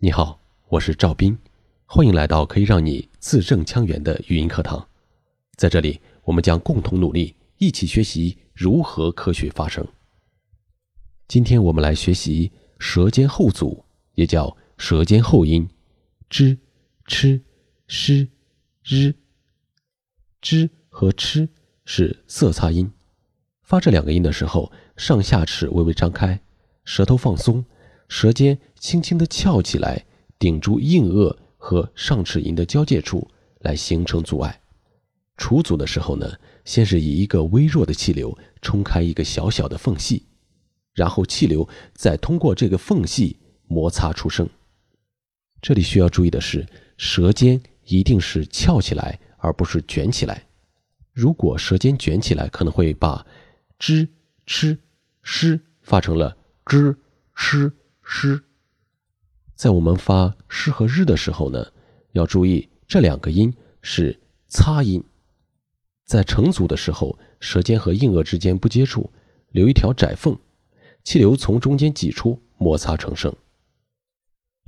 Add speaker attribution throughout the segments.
Speaker 1: 你好，我是赵斌，欢迎来到可以让你字正腔圆的语音课堂。在这里，我们将共同努力，一起学习如何科学发声。今天我们来学习舌尖后阻，也叫舌尖后音，zh、ch、sh、r。zh 和 ch 是塞擦音，发这两个音的时候，上下齿微微张开，舌头放松。舌尖轻轻地翘起来，顶住硬腭和上齿龈的交界处，来形成阻碍。除阻的时候呢，先是以一个微弱的气流冲开一个小小的缝隙，然后气流再通过这个缝隙摩擦出声。这里需要注意的是，舌尖一定是翘起来，而不是卷起来。如果舌尖卷起来，可能会把 zh、ch、sh 发成了 zh、ch。诗，在我们发诗和日的时候呢，要注意这两个音是擦音，在成组的时候，舌尖和硬腭之间不接触，留一条窄缝，气流从中间挤出，摩擦成声。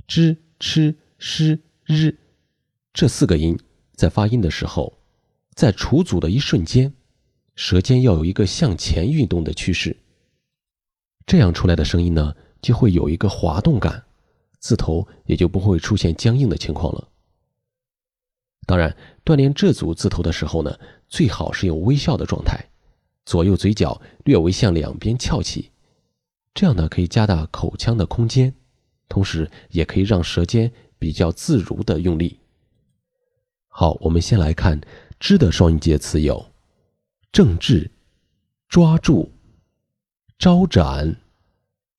Speaker 1: 知、吃、诗、日这四个音在发音的时候，在除组的一瞬间，舌尖要有一个向前运动的趋势，这样出来的声音呢。就会有一个滑动感，字头也就不会出现僵硬的情况了。当然，锻炼这组字头的时候呢，最好是用微笑的状态，左右嘴角略微向两边翘起，这样呢可以加大口腔的空间，同时也可以让舌尖比较自如的用力。好，我们先来看“知”的双音节词有：正治、抓住、招展。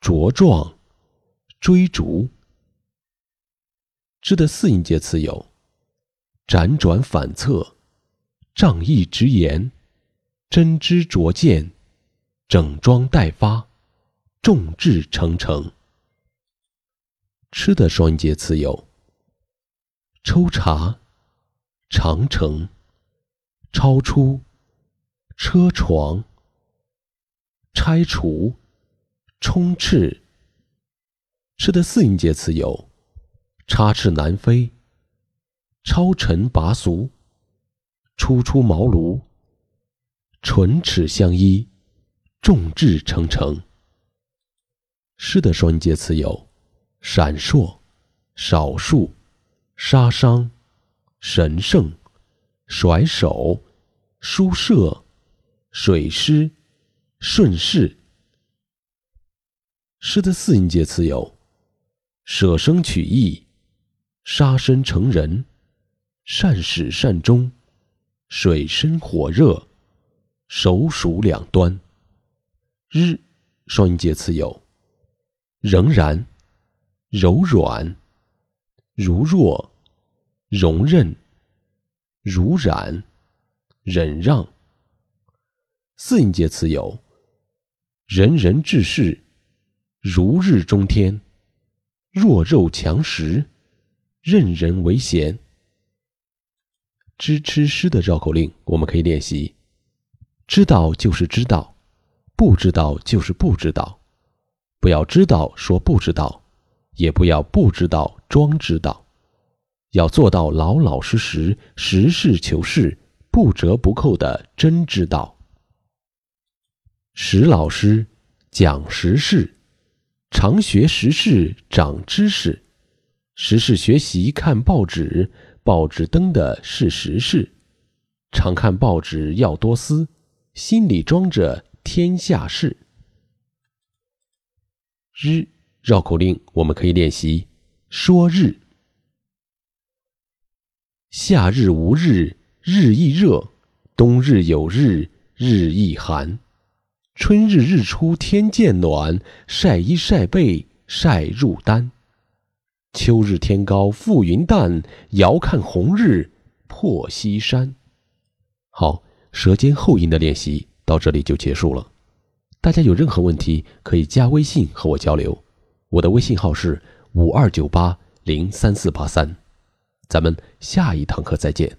Speaker 1: 茁壮，追逐。知的四音节词有：辗转反侧，仗义直言，真知灼见，整装待发，众志成城。吃的双音节词有：抽查，长城，超出，车床，拆除。充斥，吃的四音节词有：插翅难飞、超尘拔俗、初出茅庐、唇齿相依、众志成城。诗的双音节词有：闪烁、少数、杀伤、神圣、甩手、书舍、水师、顺势。诗的四音节词有：舍生取义、杀身成仁、善始善终、水深火热、手熟两端。日双音节词有：仍然、柔软、如若、容忍、如染、忍让。四音节词有：仁人志士。如日中天，弱肉强食，任人唯贤。知吃诗的绕口令，我们可以练习：知道就是知道，不知道就是不知道，不要知道说不知道，也不要不知道装知道，要做到老老实实、实事求是、不折不扣的真知道。石老师讲实事。常学时事，长知识；时事学习看报纸，报纸登的是时事。常看报纸要多思，心里装着天下事。日绕口令，我们可以练习说日。夏日无日，日亦热；冬日有日，日亦寒。春日日出天渐暖，晒衣晒被晒入单。秋日天高覆云淡，遥看红日破西山。好，舌尖后音的练习到这里就结束了。大家有任何问题可以加微信和我交流，我的微信号是五二九八零三四八三。咱们下一堂课再见。